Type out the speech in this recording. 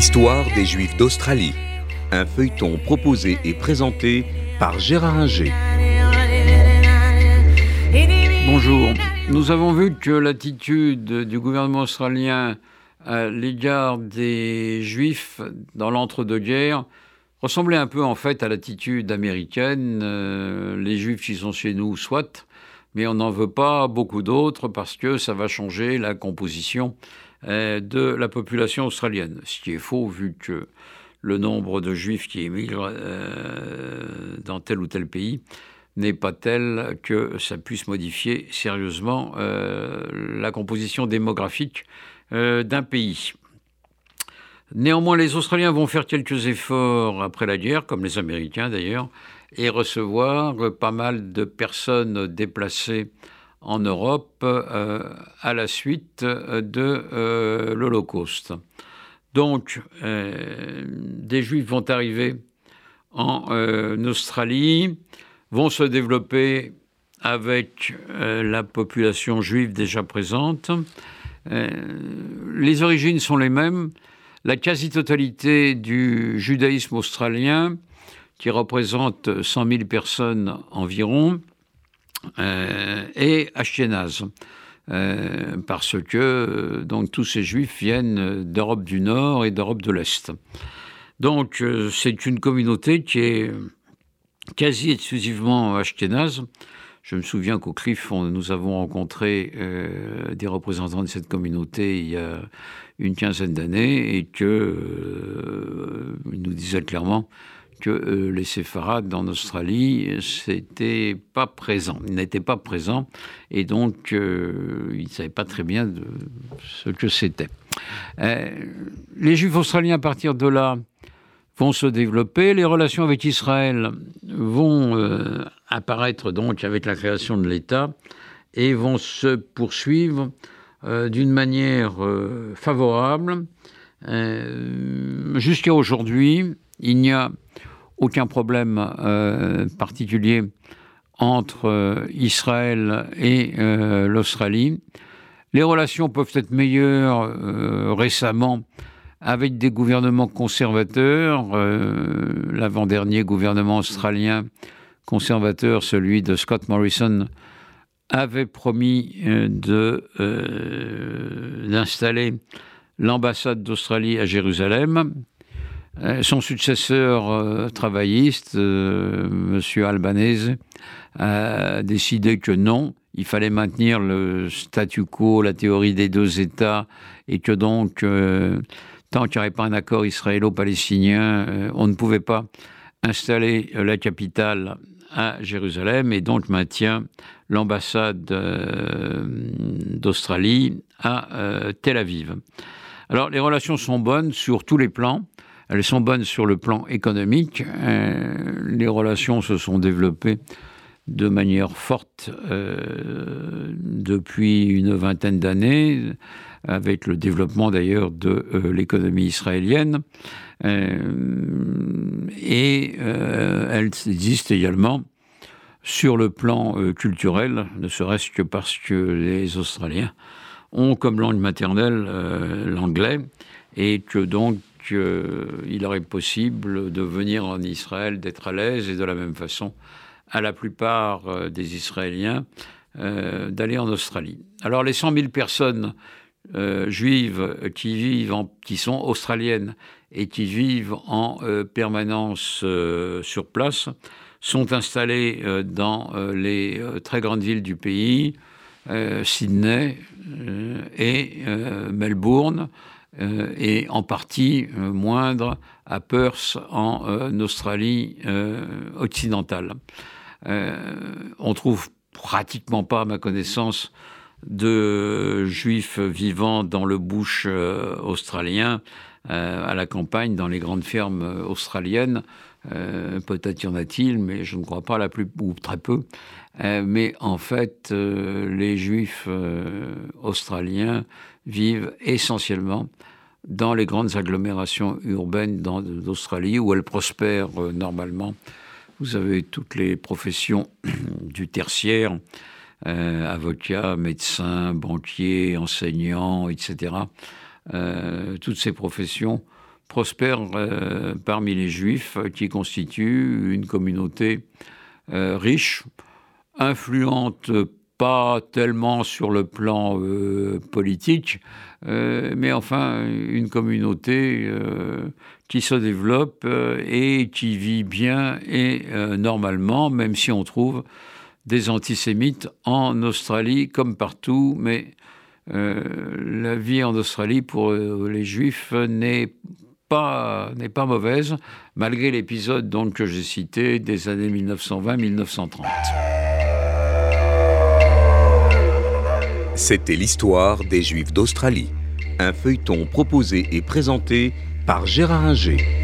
L'histoire des Juifs d'Australie. Un feuilleton proposé et présenté par Gérard Inger. Bonjour. Nous avons vu que l'attitude du gouvernement australien à l'égard des Juifs dans l'entre-deux-guerres ressemblait un peu en fait à l'attitude américaine. Euh, les Juifs qui sont chez nous, soit, mais on n'en veut pas beaucoup d'autres parce que ça va changer la composition de la population australienne. Ce qui est faux vu que le nombre de juifs qui émigrent euh, dans tel ou tel pays n'est pas tel que ça puisse modifier sérieusement euh, la composition démographique d'un pays. Néanmoins, les Australiens vont faire quelques efforts après la guerre, comme les Américains d'ailleurs, et recevoir pas mal de personnes déplacées en Europe euh, à la suite de euh, l'Holocauste. Donc, euh, des Juifs vont arriver en Australie, vont se développer avec la population juive déjà présente. les origines sont les mêmes. La quasi-totalité du judaïsme australien, qui représente 100 000 personnes environ, euh, et Ashkenaz. Euh, parce que euh, donc tous ces juifs viennent d'Europe du Nord et d'Europe de l'Est. Donc c'est une communauté qui est quasi exclusivement ashkénaze. Je me souviens qu'au CRIF, nous avons rencontré des représentants de cette communauté il y a une quinzaine d'années et qu'ils nous disaient clairement que euh, les séfarades en Australie, ils n'étaient pas présents, et donc euh, ils ne savaient pas très bien ce que c'était. Euh, les Juifs australiens, à partir de là, vont se développer, les relations avec Israël vont apparaître donc avec la création de l'État et vont se poursuivre d'une manière favorable. Jusqu'à aujourd'hui, il n'y a aucun problème euh, particulier entre euh, Israël et euh, l'Australie. Les relations peuvent être meilleures récemment avec des gouvernements conservateurs. L'avant-dernier gouvernement australien conservateur, celui de Scott Morrison, avait promis d'installer l'ambassade d'Australie à Jérusalem. Euh, son successeur euh, travailliste, euh, M. Albanese, a décidé que non, il fallait maintenir le statu quo, la théorie des deux États, et que donc, tant qu'il n'y aurait pas un accord israélo-palestinien, on ne pouvait pas installer la capitale à Jérusalem, et donc maintient l'ambassade d'Australie à Tel Aviv. Alors, les relations sont bonnes sur tous les plans. Elles sont bonnes sur le plan économique. Euh, les relations se sont développées de manière forte euh, depuis une vingtaine d'années, avec le développement d'ailleurs de euh, l'économie israélienne. et elles existent également sur le plan culturel, ne serait-ce que parce que les Australiens ont comme langue maternelle l'anglais, et que donc qu'il aurait possible de venir en Israël, d'être à l'aise, et de la même façon, à la plupart euh, des Israéliens, euh, d'aller en Australie. Alors les 100 000 personnes euh, juives qui vivent, qui sont australiennes et qui vivent en permanence sur place, sont installées dans les très grandes villes du pays, Sydney et Melbourne, euh, et en partie euh, moindre à Perth en euh, Australie occidentale. on trouve pratiquement pas, à ma connaissance, de juifs vivant dans le bush australien, à la campagne, dans les grandes fermes australiennes. Peut-être y en a-t-il, mais je ne crois pas la plus ou très peu. mais en fait, les juifs australiens vivent essentiellement dans les grandes agglomérations urbaines d'Australie où elles prospèrent euh, normalement. Vous avez toutes les professions du tertiaire, euh, avocats, médecins, banquiers, enseignants, etc. Euh, toutes ces professions prospère parmi les juifs qui constituent une communauté riche, influente pas tellement sur le plan politique, mais enfin une communauté qui se développe et qui vit bien et normalement, même si on trouve des antisémites en Australie comme partout, mais euh, la vie en Australie pour euh, les juifs n'est n'est pas mauvaise, malgré l'épisode que j'ai cité des années 1920-1930. C'était l'histoire des Juifs d'Australie, un feuilleton proposé et présenté par Gérard Inger.